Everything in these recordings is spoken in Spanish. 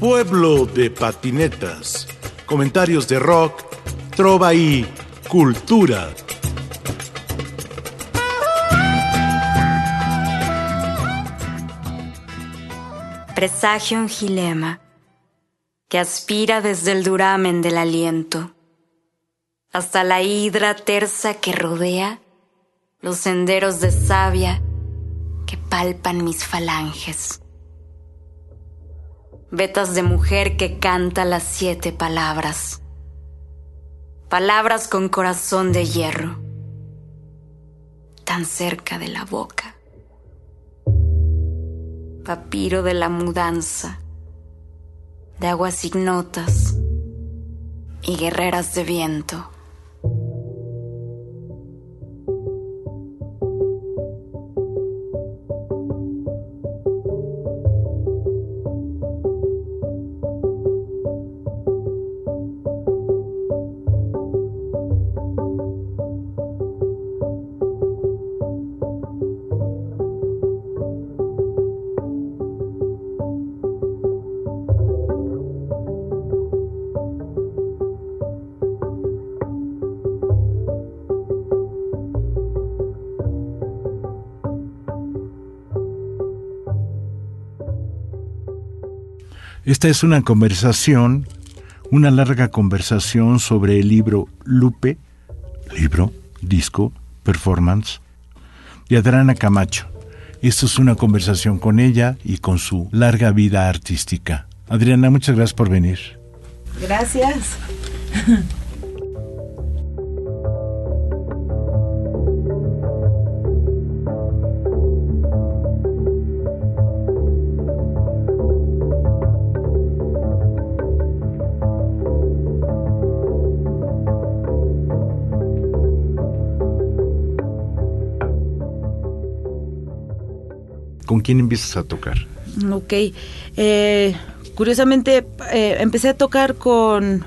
Pueblo de patinetas. Comentarios de rock, trova y cultura. Presagio un gilema que aspira desde el duramen del aliento hasta la hidra tersa que rodea los senderos de savia que palpan mis falanges. Vetas de mujer que canta las siete palabras. Palabras con corazón de hierro, tan cerca de la boca. Papiro de la mudanza, de aguas ignotas y guerreras de viento. Esta es una conversación, una larga conversación sobre el libro Lupe, libro, disco, performance, de Adrana Camacho. Esta es una conversación con ella y con su larga vida artística. Adriana, muchas gracias por venir. Gracias. ¿Con quién empiezas a tocar? Ok. Eh, curiosamente, eh, empecé a tocar con.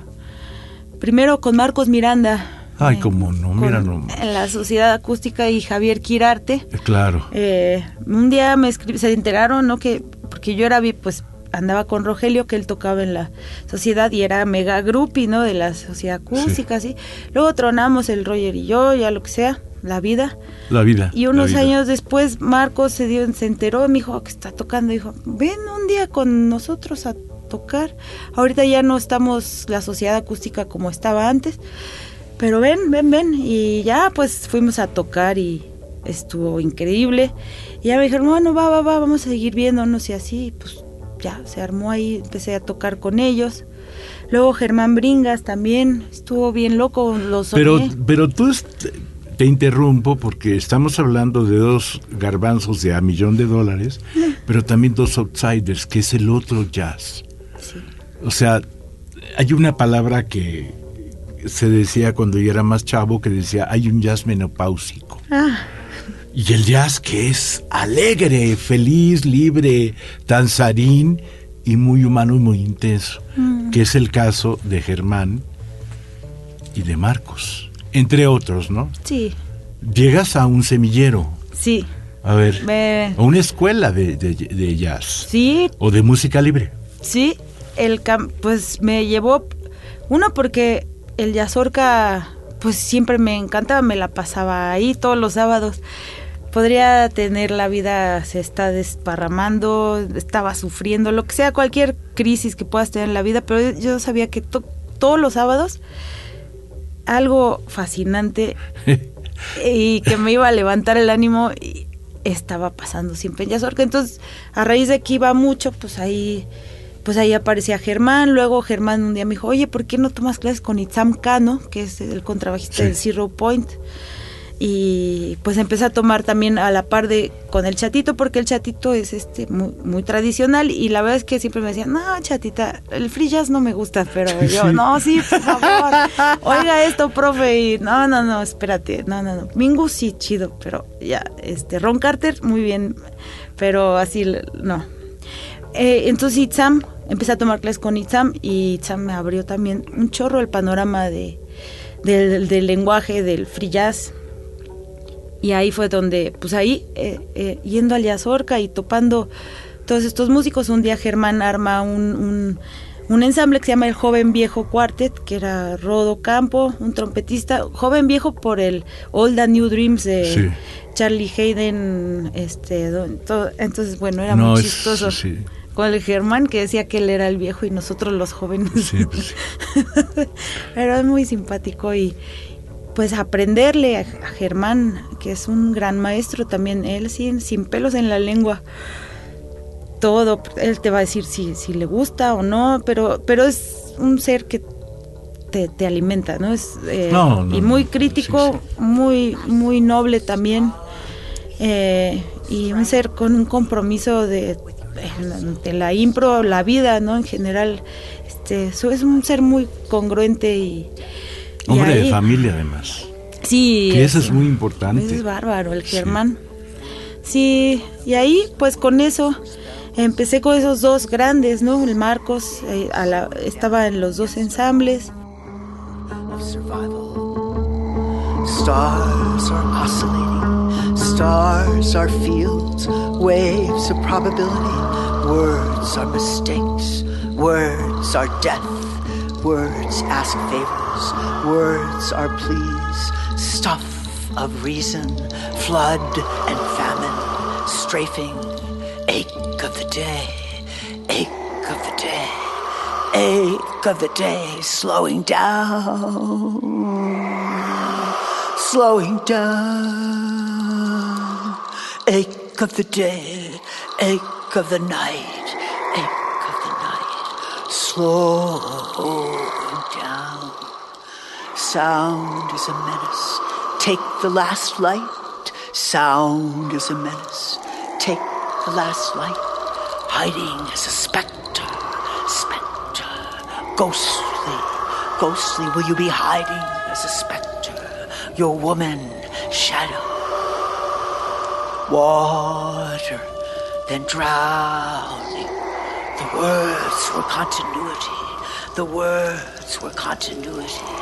Primero con Marcos Miranda. Ay, eh, cómo no, mira con- En la Sociedad Acústica y Javier Quirarte. Eh, Claro. Eh, un día me se enteraron, ¿no? Que, porque yo era, vi- pues, andaba con Rogelio, que él tocaba en la sociedad y era mega groupie, ¿no? De la sociedad acústica, así. Luego tronamos el Roger y yo, ya lo que sea, la vida. La vida. Y unos vida. años después, Marcos se, dio, se enteró, me dijo que está tocando. Dijo, ven un día con nosotros a tocar. Ahorita ya no estamos la sociedad acústica como estaba antes. Pero ven, ven, ven. Y ya pues fuimos a tocar y estuvo increíble. Y ya me dijeron, bueno, va, va, va, vamos a seguir viéndonos y así. Pues ya se armó ahí, empecé a tocar con ellos. Luego Germán Bringas también, estuvo bien loco, los Pero, pero tú te interrumpo porque estamos hablando de dos garbanzos de a millón de dólares, pero también dos outsiders, que es el otro jazz. O sea, hay una palabra que se decía cuando yo era más chavo que decía, hay un jazz menopáusico. Ah, Y el jazz que es alegre, feliz, libre, danzarín y muy humano y muy intenso, que es el caso de Germán y de Marcos, entre otros, ¿no? sí, Llegas a un semillero, sí. a ver, Me- a una escuela de, de- de jazz Sí, o de música libre. sí, el cam- pues me llevó uno porque el Yazorca pues siempre me encantaba, me la pasaba ahí todos los sábados. Podría tener la vida, se está desparramando, estaba sufriendo, lo que sea, cualquier crisis que puedas tener en la vida, pero yo sabía que to- todos los sábados algo fascinante y que me iba a levantar el ánimo y estaba pasando siempre en Yazorca. Entonces, a raíz de que iba mucho, pues ahí pues ahí aparecía Germán, luego Germán un día me dijo, oye, ¿por qué no tomas clases con Itzam Cano, que es el contrabajista Sí. del Zero Point? Y pues empecé a tomar también a la par de con el chatito, porque el chatito es este muy, muy tradicional, y la verdad es que siempre me decían, no, chatita, el free jazz no me gusta, pero yo, Sí. no, sí, por favor, oiga esto, profe, y no, no, no, espérate, no, no, no, Mingus sí, chido, pero ya, este, Ron Carter, muy bien, pero así, no. Eh, entonces Itzam, empecé a tomar clases con Itzam y Itzam me abrió también un chorro el panorama de, del, del lenguaje del free jazz. Y ahí fue donde, pues ahí, eh, eh, yendo al Yazorca y topando todos estos músicos. Un día Germán arma un, un, ensamble que se llama el Joven Viejo Quartet, que era Rodo Campo, un trompetista, joven viejo por el Old and New Dreams de Charlie Hayden. Este, entonces, bueno, era muy chistoso. Con el Germán que decía que él era el viejo y nosotros los jóvenes. Pues era muy simpático y, pues aprenderle a, Germán, que es un gran maestro también, él sin, sin pelos en la lengua. Todo, él te va a decir si, si le gusta o no, pero, pero es un ser que te, alimenta, ¿no? Es, eh, y muy crítico, muy, muy noble también. Eh, y un ser con un compromiso de, de, la impro, la vida, ¿no? En general, este, es un ser muy congruente y, Hombre de familia, además. Sí. Que eso es muy importante. es bárbaro, el Germán. Sí. y ahí, pues con eso, empecé con esos dos grandes, ¿no? El Marcos eh, estaba en los dos ensambles. Stars are oscillating, stars are fields, waves of probability, words are mistakes, words are death, words ask favors. Words are pleas, stuff of reason, flood and famine, strafing, ache of the day, ache of the day, ache of the day, slowing down, slowing down, ache of the day, ache of the night, ache of the night, slow. Sound is a menace. Take the last light. Sound is a menace. Take the last light. Hiding as a spectre. Spectre. Ghostly. Ghostly will you be hiding as a spectre. Your woman shadow. Water. Then drowning. The words were continuity. The words were continuity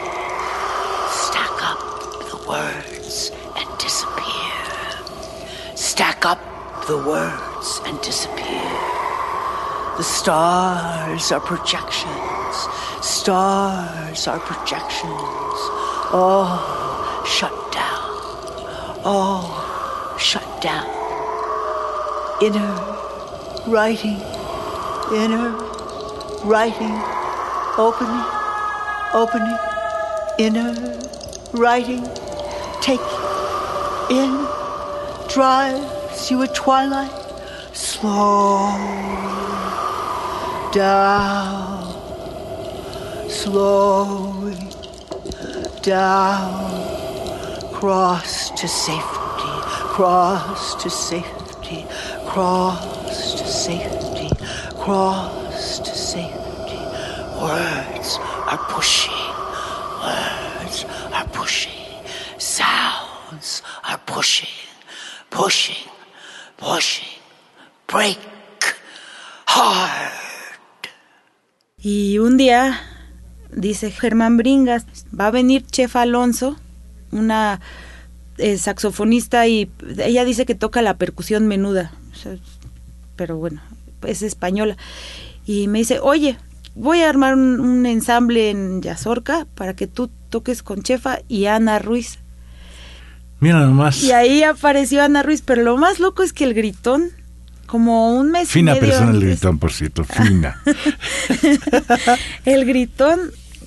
words and disappear. Stack up the words and disappear. The stars are projections. Stars are projections. Oh, shut down. Oh, shut down. Inner writing. Inner writing. Opening. Opening. Inner writing take in drives you at twilight slow down slowly down cross to safety cross to safety cross to safety cross pushing, pushing, break hard. Y un día, dice Germán Bringas, va a venir Chef Alonso, una eh, saxofonista, y ella dice que toca la percusión menuda, pero bueno, es española. Y me dice, oye, voy a armar un, un ensamble en Yazorca para que tú toques con Chefa y Ana Ruiz. Mira nomás. Y ahí apareció Ana Ruiz, pero lo más loco es que el gritón, como un mes fina y medio persona el gritón, por cierto, fina. el gritón,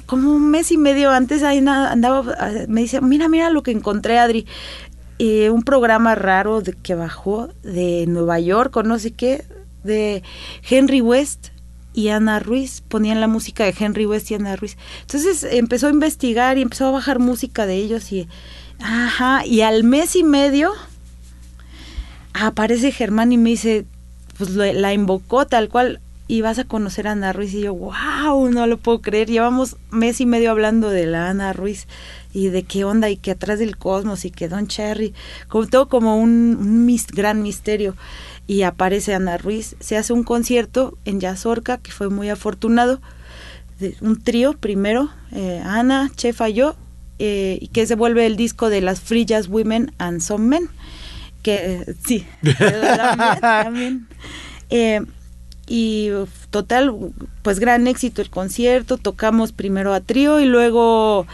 como un mes y medio antes, ahí andaba, me dice, mira, mira lo que encontré, Adri. Eh, un programa raro de, que bajó de Nueva York o no sé qué, de Henry West y Ana Ruiz, ponían la música de Henry West y Ana Ruiz. Entonces empezó a investigar y empezó a bajar música de ellos y Ajá, y al mes y medio aparece Germán y me dice, pues la invocó tal cual y vas a conocer a Ana Ruiz. Y yo, wow, no lo puedo creer, llevamos mes y medio hablando de la Ana Ruiz y de qué onda y que atrás del cosmos y que Don Cherry, como todo como un, gran misterio y aparece Ana Ruiz, se hace un concierto en Yazorca que fue muy afortunado, un trío primero, eh, Ana, Chefa, yo eh, y que se vuelve el disco de las Free Jazz Women and Some Men, que sí, también. Eh, y total, pues gran éxito el concierto, tocamos primero a trío y luego eh,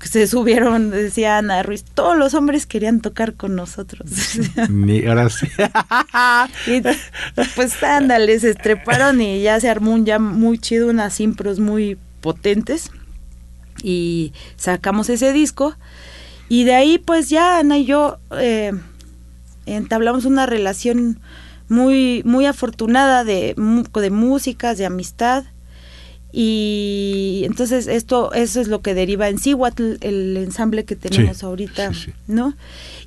se subieron, decía Ana Ruiz, todos los hombres querían tocar con nosotros. Ni, ahora sí. y, pues ándale, se estreparon y ya se armó un ya muy chido, unas impros muy potentes y sacamos ese disco y de ahí pues ya Ana y yo eh, entablamos una relación muy, muy afortunada de, de músicas, de amistad. Y entonces esto, eso es lo que deriva en Cihuatl, el ensamble que tenemos ahorita, ¿no?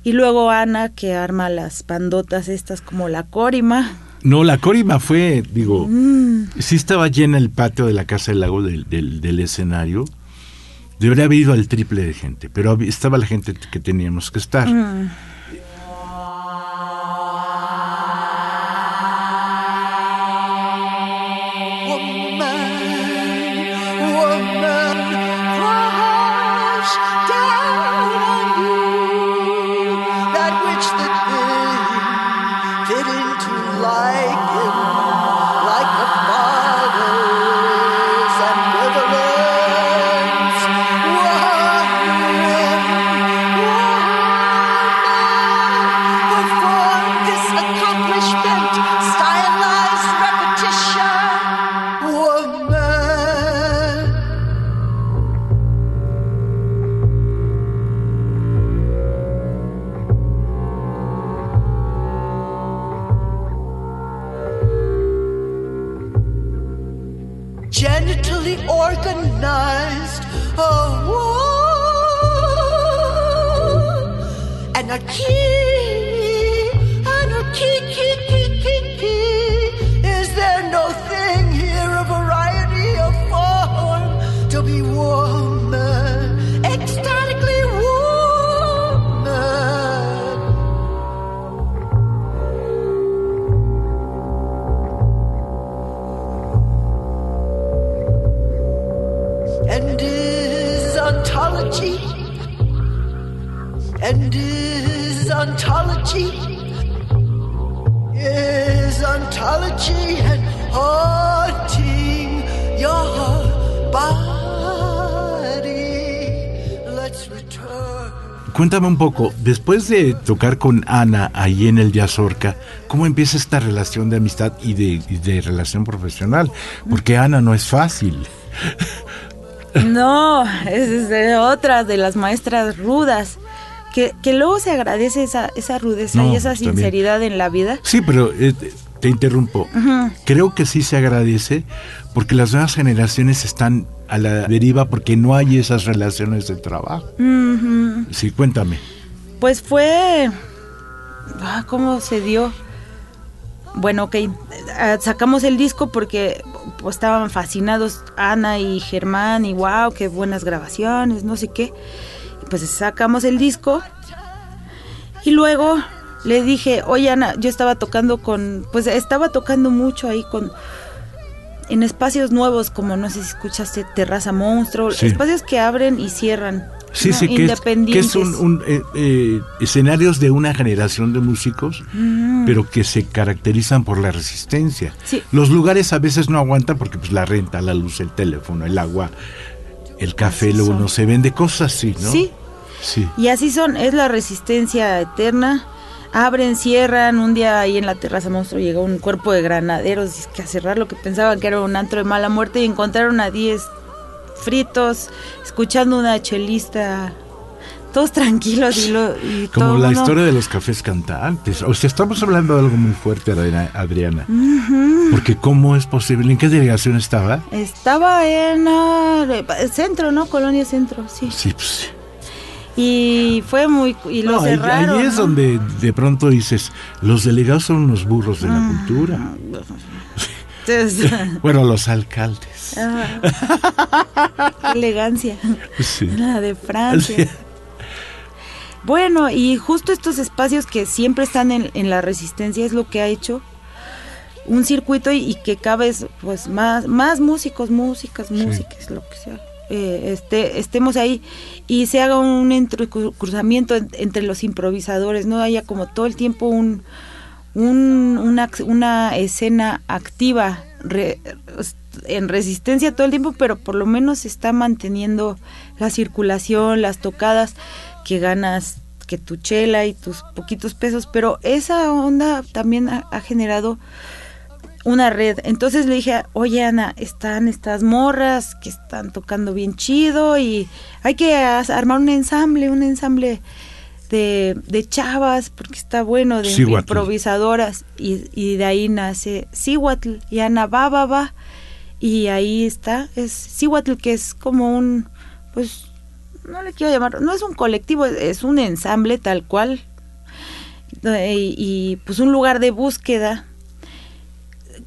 Y luego Ana, que arma las pandotas estas como la Corima. No, la Corima fue, digo, mm. sí estaba llena el patio de la Casa del Lago del, del, escenario. Debería haber ido al triple de gente, pero estaba la gente que teníamos que estar. Mm. didn't you like him. Cuéntame un poco, después de tocar con Ana ahí en el Yazorca, ¿cómo empieza esta relación de amistad y de, relación profesional? Porque Ana no es fácil. No, es, otra de las maestras rudas. Que, luego se agradece esa, esa rudeza y esa sinceridad en la vida. Sí, pero eh, te interrumpo. Creo que sí se agradece porque las nuevas generaciones están a la deriva porque no hay esas relaciones de trabajo. Sí, cuéntame. Pues fue... Ah, ¿Cómo se dio? Bueno, ok, ah, sacamos el disco porque pues, estaban fascinados Ana y Germán y wow, qué buenas grabaciones, no sé qué. pues sacamos el disco y luego le dije, oye Ana, yo estaba tocando con, pues estaba tocando mucho ahí con, en espacios nuevos, como no sé si escuchaste Terraza Monstruo, espacios que abren y cierran. Sí, sí, que es, un, eh, eh, escenarios de una generación de músicos, pero que se caracterizan por la resistencia. Los lugares a veces no aguantan porque pues la renta, la luz, el teléfono, el agua, el café, luego no se vende, cosas así, ¿no? Sí. Sí. Y así son, es la resistencia eterna abren, cierran. Un día ahí en la terraza monstruo llegó un cuerpo de granaderos que a cerrar lo que pensaban que era un antro de mala muerte y encontraron a 10 fritos, escuchando una chelista. Todos tranquilos y, lo, Como la historia de los cafés cantantes. O sea, estamos hablando de algo muy fuerte, Adriana. Porque ¿cómo es posible? ¿En qué delegación estaba? Estaba en el ah, centro, ¿no? Colonia Centro, sí. Sí, pues sí y fue muy y lo cerraron ahí, es donde de pronto dices los delegados son unos burros de la ah. cultura bueno los alcaldes. Ah. elegancia. La de Francia. Bueno y justo estos espacios que siempre están en, en, la resistencia es lo que ha hecho un circuito y, que cada vez pues más más músicos músicas músicas lo que sea eh, este, estemos ahí y se haga un entrecruzamiento entre los improvisadores, no haya como todo el tiempo un, un- una, escena activa re- en resistencia todo el tiempo, pero por lo menos está manteniendo la circulación, las tocadas que ganas que tu chela y tus poquitos pesos, pero esa onda también ha, ha generado una red. Entonces le dije, oye Ana, están estas morras que están tocando bien chido y hay que armar un ensamble, un ensamble de, de chavas, porque está bueno, de improvisadoras. Y, y de ahí nace Cihuatl y Ana va. Y ahí está, es Cihuatl, que es como un, pues, no le quiero llamar, no es un colectivo, es- es un ensamble tal cual. Eh, Y, y, pues un lugar de búsqueda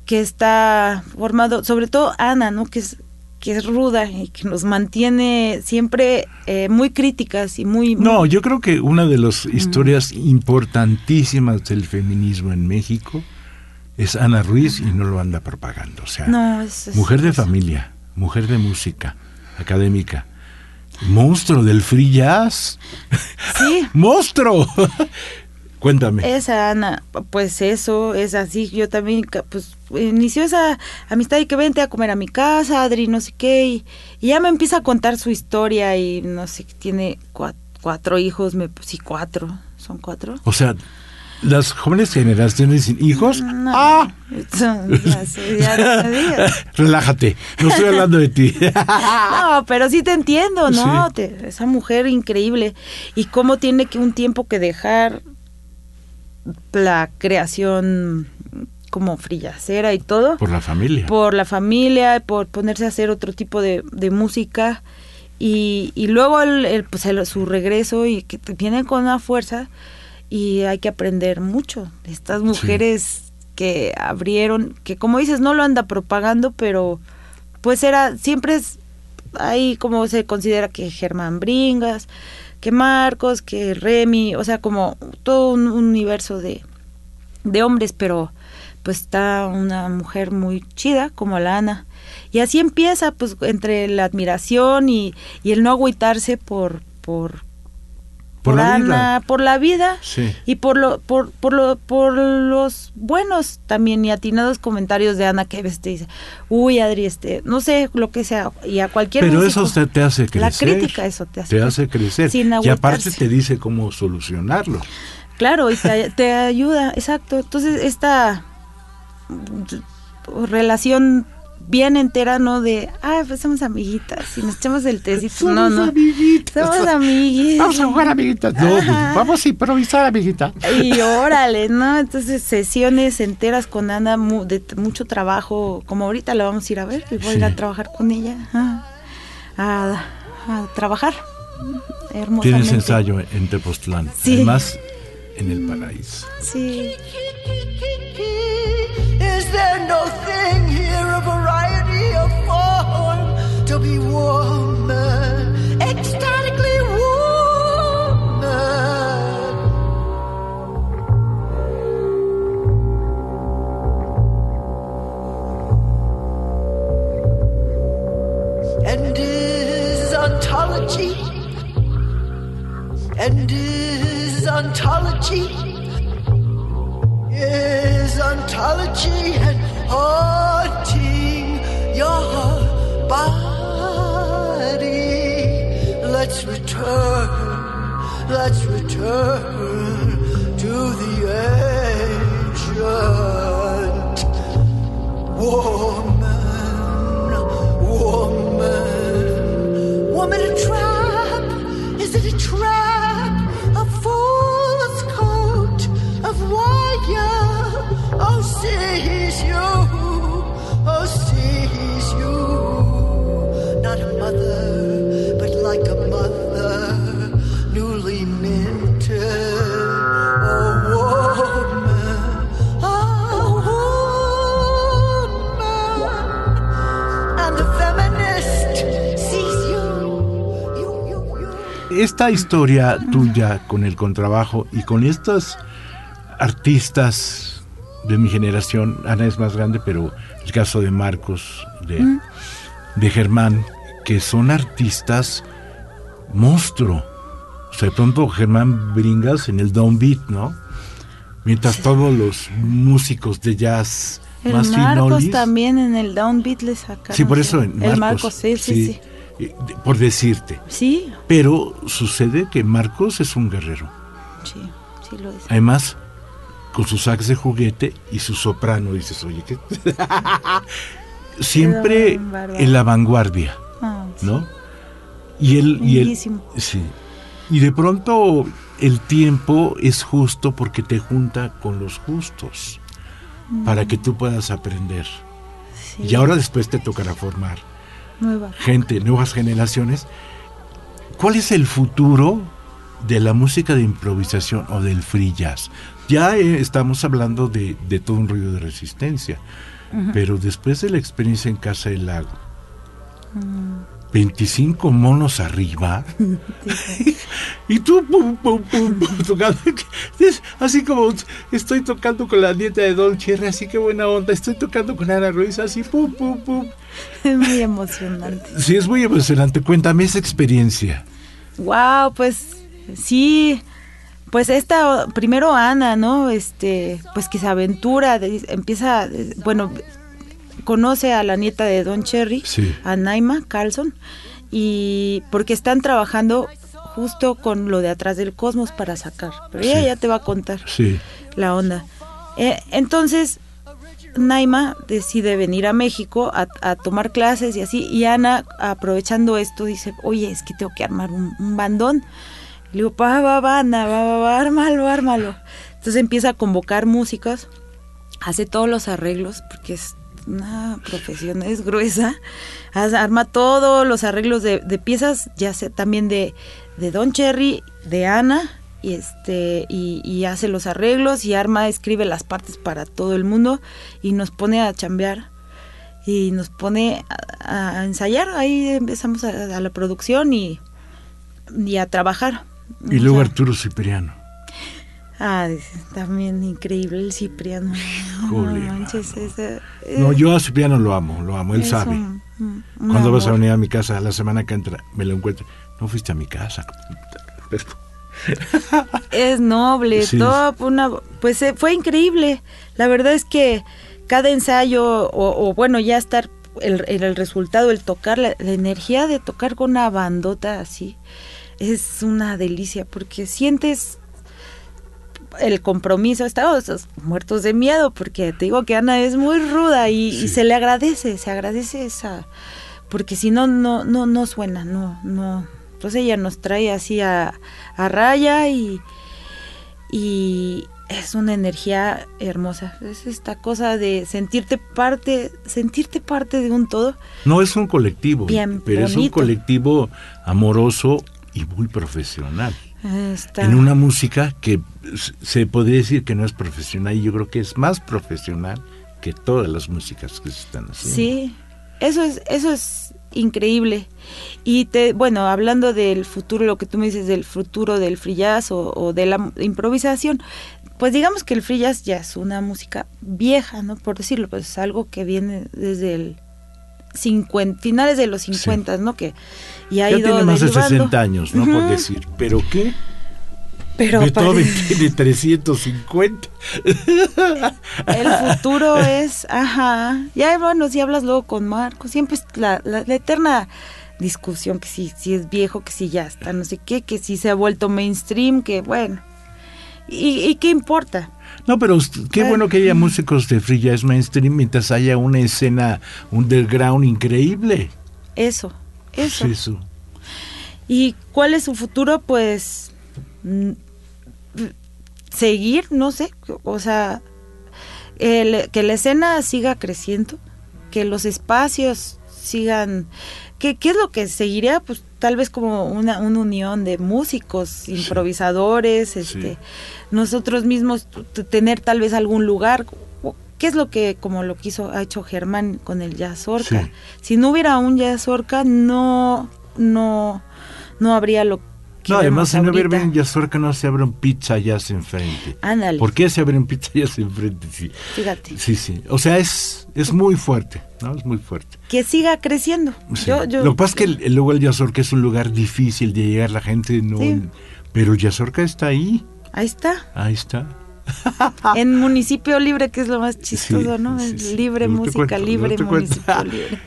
que está formado, sobre todo Ana, ¿no? Que es que es ruda y que nos mantiene siempre eh, muy críticas y muy... No, yo creo que una de las historias importantísimas del feminismo en México es Ana Ruiz y no lo anda propagando. O sea, No, es- es- mujer de es- familia, mujer de música, académica, monstruo del free jazz. Sí, ¡Monstruo! Cuéntame. esa Ana, pues eso, es así, yo también, pues inició esa amistad y que vente a comer a mi casa, Adri, no sé qué, y, y ya me empieza a contar su historia y no sé, tiene cua- cuatro hijos, me, sí, cuatro, son cuatro. O sea, las jóvenes generaciones sin hijos. No, ¡Ah! sé, ya no. Relájate, no estoy hablando de ti. No, pero sí te entiendo, ¿no? Sí. Te- esa mujer increíble. Y cómo tiene que un tiempo que dejar la creación como frillacera y todo. Por la familia. por la familia, por ponerse a hacer otro tipo de, de música. Y, y luego el, el, pues el- su regreso y que te viene con una fuerza y hay que aprender mucho estas mujeres que abrieron, que como dices, no lo anda propagando, pero pues era, siempre es ahí como se considera que Germán Bringas, que Marcos, que Remy, o sea, como todo un universo de, de hombres, pero pues está una mujer muy chida como la Ana. Y así empieza, pues, entre la admiración y, y el no agüitarse por, por, Por la vida. Ana, por la vida Sí. y por lo, por, por lo, por los buenos también y atinados comentarios de Ana que a veces te dice, uy Adri, este, no sé, lo que sea, y a cualquier Pero músico, eso te, te hace crecer. La crítica eso te hace. Te hace crecer. Sin y aparte te dice cómo solucionarlo. Claro, y te, te ayuda, exacto. Entonces, esta relación bien entera, ¿no? De, ah, pues somos amiguitas y nos echamos el tecito. no, no. Somos amiguitas. Vamos a jugar, amiguitas. No, pues, Ajá. vamos a improvisar, amiguita. Y órale, ¿no? Entonces, sesiones enteras con Ana, mu- de mucho trabajo, como ahorita la vamos a ir a ver, y voy a ir a trabajar con ella, ajá, a, a trabajar hermosamente. Tienes ensayo en Tepoztlán. Sí. Además, en el paraíso. Sí. Is there to be woman, ecstatically woman? And is ontology, and is ontology is ontology and haunting your body. Let's return, let's return to the ancient woman, Esta historia tuya con el contrabajo y con estas artistas de mi generación, Ana es más grande, pero el caso de Marcos, de, de Germán, que son artistas monstruo. O sea, de pronto Germán Bringas en el downbeat, ¿no? Mientras todos los músicos de jazz El más Marcos finolis... también en el Downbeat le sacaron. Sí, por eso en El Marcos, sí, sí, sí. Eh, de- Por decirte. Sí, Pero sucede que Marcos es un guerrero. sí, sí lo es. Además, con su sax de juguete y su soprano, dices, oye, ¿qué? Siempre en la vanguardia, Ah, sí. ¿no? Y él, y él, sí. Y de pronto el tiempo es justo porque te junta con los justos para que tú puedas aprender. Sí, Y ahora después te tocará formar nueva. gente, nuevas generaciones. ¿Cuál es el futuro de la música de improvisación o del free jazz? Ya eh, estamos hablando de, de todo un ruido de resistencia, pero después de la experiencia en Casa del Lago, 25 monos arriba, y tú pum, pum, pum, pum, tocando, es así como estoy tocando con la nieta de Don Cherry, así que buena onda, estoy tocando con Ana Ruiz, así pum, pum, pum. Es muy emocionante. Sí, es muy emocionante. Cuéntame esa experiencia. Wow, pues sí, pues esta primero Ana, ¿no? Este, pues que se aventura, empieza, bueno, conoce a la nieta de Don Cherry, Sí. a Naima Carlson, y porque están trabajando justo con lo de atrás del cosmos para sacar. Pero ella Sí. ya te va a contar Sí, la onda. Eh, entonces, Naima decide venir a México a, a tomar clases y así, y Ana, aprovechando esto, dice, oye, es que tengo que armar un, un bandón. Le digo, va, va, va, Ana, va, va, va, ármalo, ármalo. Entonces empieza a convocar músicos, hace todos los arreglos, porque es una profesión, es gruesa, arma todos los arreglos de, de piezas, ya sea también de, de Don Cherry, de Ana, y este y, y hace los arreglos y arma, escribe las partes para todo el mundo y nos pone a chambear y nos pone a, a ensayar, ahí empezamos a, a la producción y, y a trabajar. y O luego sea, Arturo Cipriano. Ah, también increíble el Cipriano. Híjole, no manches, ese- No, eh, yo a Cipriano lo amo, lo amo, él es sabe. un- un- un Cuando vas a venir a mi casa la semana que entra, me lo encuentro. No fuiste a mi casa. Es noble, Sí. top, una, pues eh, fue increíble. La verdad es que cada ensayo, o, o bueno, ya estar el, el, el resultado, el tocar, la, la energía de tocar con una bandota así, es una delicia, porque sientes el compromiso, estamos muertos de miedo, porque te digo que Ana es muy ruda y, se le agradece, se agradece esa, porque si no, no, no, no suena, no, no. Entonces ella nos trae así a, a raya y, y es una energía hermosa. Es esta cosa de sentirte parte, sentirte parte de un todo. No es un colectivo, Bien pero es un colectivo amoroso y muy profesional. Está- En una música que se podría decir que no es profesional y yo creo que es más profesional que todas las músicas que se están haciendo. Sí, eso es, eso es increíble. Y te, bueno, hablando del futuro, lo que tú me dices del futuro del free jazz o, o de la improvisación, pues digamos que el free jazz ya es una música vieja, ¿no? Por decirlo, pues es algo que viene desde el 50, finales de los 50, ¿no? Que y ha Ya ido tiene más de derivando. 60 años, ¿no? Por decir. ¿Pero qué? Pero Beethoven parece- tiene 350. El futuro es, ajá, ya bueno, si hablas luego con Marco, siempre es la, la- la eterna discusión que si, si es viejo, que si ya está, no sé qué, que si se ha vuelto mainstream, que bueno, y, y qué importa. No, pero qué bueno que haya músicos de free jazz mainstream mientras haya una escena underground increíble. Eso, eso. Es eso. ¿Y cuál es su futuro? Pues mm, seguir, no sé, o sea, el- que la escena siga creciendo, que los espacios sigan, que, ¿qué es lo que seguiría? Pues tal vez como una, una unión de músicos, improvisadores, este, nosotros mismos tener tal vez algún lugar. ¿Qué es lo que, como lo quiso, ha hecho Germán con el Jazz Orca? Sí. Si no hubiera un Jazz Orca, no, no, no habría lo que No, además, ahorita. un Yazorca, no se abre un pizza jazz enfrente. Ándale. ¿Por qué se abre un pizza jazz enfrente? Sí, Fíjate. sí. sí. O sea, es, es muy fuerte, ¿no? Es muy fuerte. Que siga creciendo. Sí. Yo, yo, Lo que pasa es que el, el- luego el Yazorca es un lugar difícil de llegar, la gente no... Sí. Pero Yazorca está ahí, Ahí está. ahí está. en municipio libre, que es lo más chistoso, Sí, ¿no? sí, libre, música cuento, libre, municipio libre.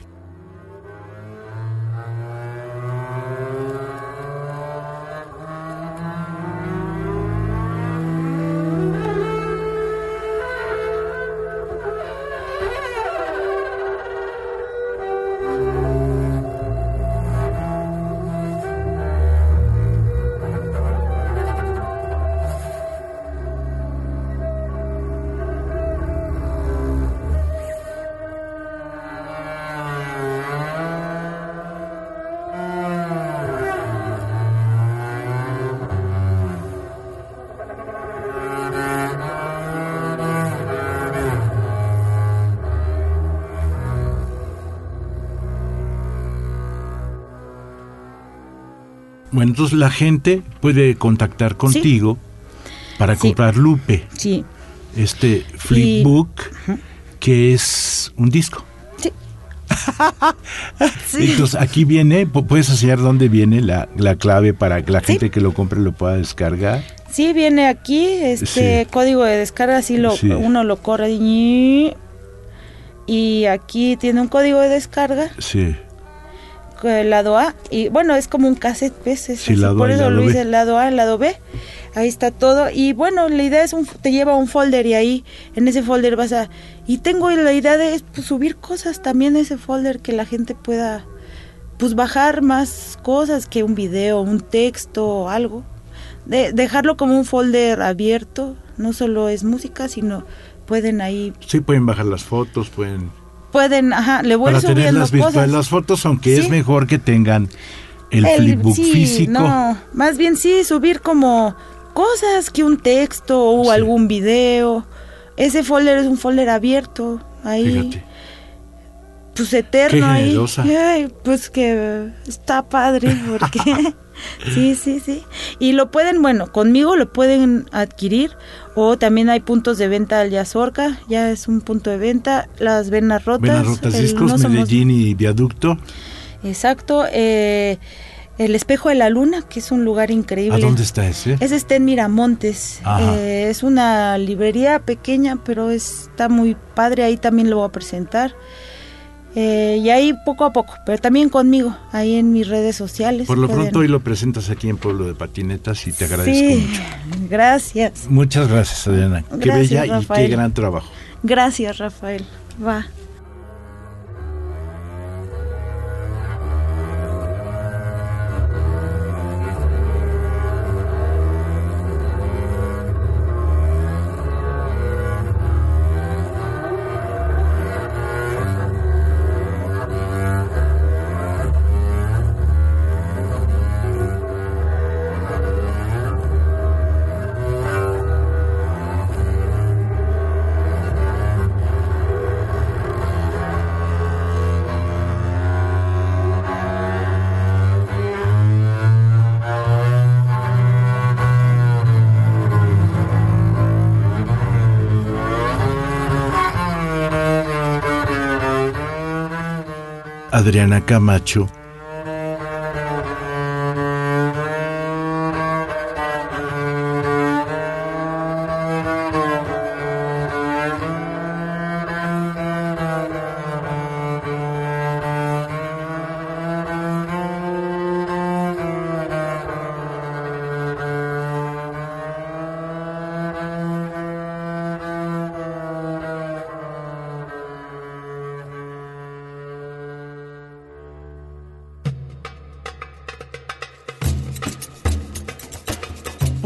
Bueno, entonces la gente puede contactar contigo para Sí. comprar Lupe, Sí, este flipbook, que es un disco. sí. Entonces aquí viene, pu- puedes enseñar dónde viene la, la clave para que la gente que lo compre lo pueda descargar. Sí, viene aquí, este código de descarga, así lo, uno lo corre y aquí tiene un código de descarga, Sí. El lado A, y bueno, es como un cassette, ¿ves? Es Sí, así, lado por A eso lo hice el lado A, el lado B, ahí está todo, y bueno, la idea es, un, te lleva a un folder y ahí, en ese folder vas a, y tengo la idea de pues, subir cosas también a ese folder que la gente pueda, pues bajar más cosas que un video, un texto o algo. De, dejarlo como un folder abierto, no solo es música, sino pueden ahí, Sí, pueden bajar las fotos, pueden... pueden, ajá, le voy para subiendo tenerlas cosas. virtuales las fotos, aunque es Sí. mejor que tengan el, El- flipbook sí, físico. No, más bien sí, subir como cosas que un texto o Sí. algún video. Ese folder es un folder abierto, ahí, Fíjate. pues eterno Qué ahí. Ay, pues que está padre, porque sí, sí, sí. Y lo pueden, bueno, conmigo lo pueden adquirir o también hay puntos de venta al Yazorca, ya es un punto de venta, las venas rotas. Venas Rotas el Discos, No Somos- Medellín y Viaducto. Exacto, eh, el espejo de la luna, que es un lugar increíble. ¿A dónde está ese? Ese está en Miramontes. Eh, es una librería pequeña, pero está muy padre. Ahí también lo voy a presentar. Eh, y ahí poco a poco, pero también conmigo, ahí en mis redes sociales. Por lo pueden- pronto hoy lo presentas aquí en Pueblo de Patinetas y te agradezco Sí, mucho. gracias. Muchas gracias, Adriana. Qué Gracias, bella y qué Rafael. gran trabajo. Gracias, Rafael. Va. Adriana Camacho.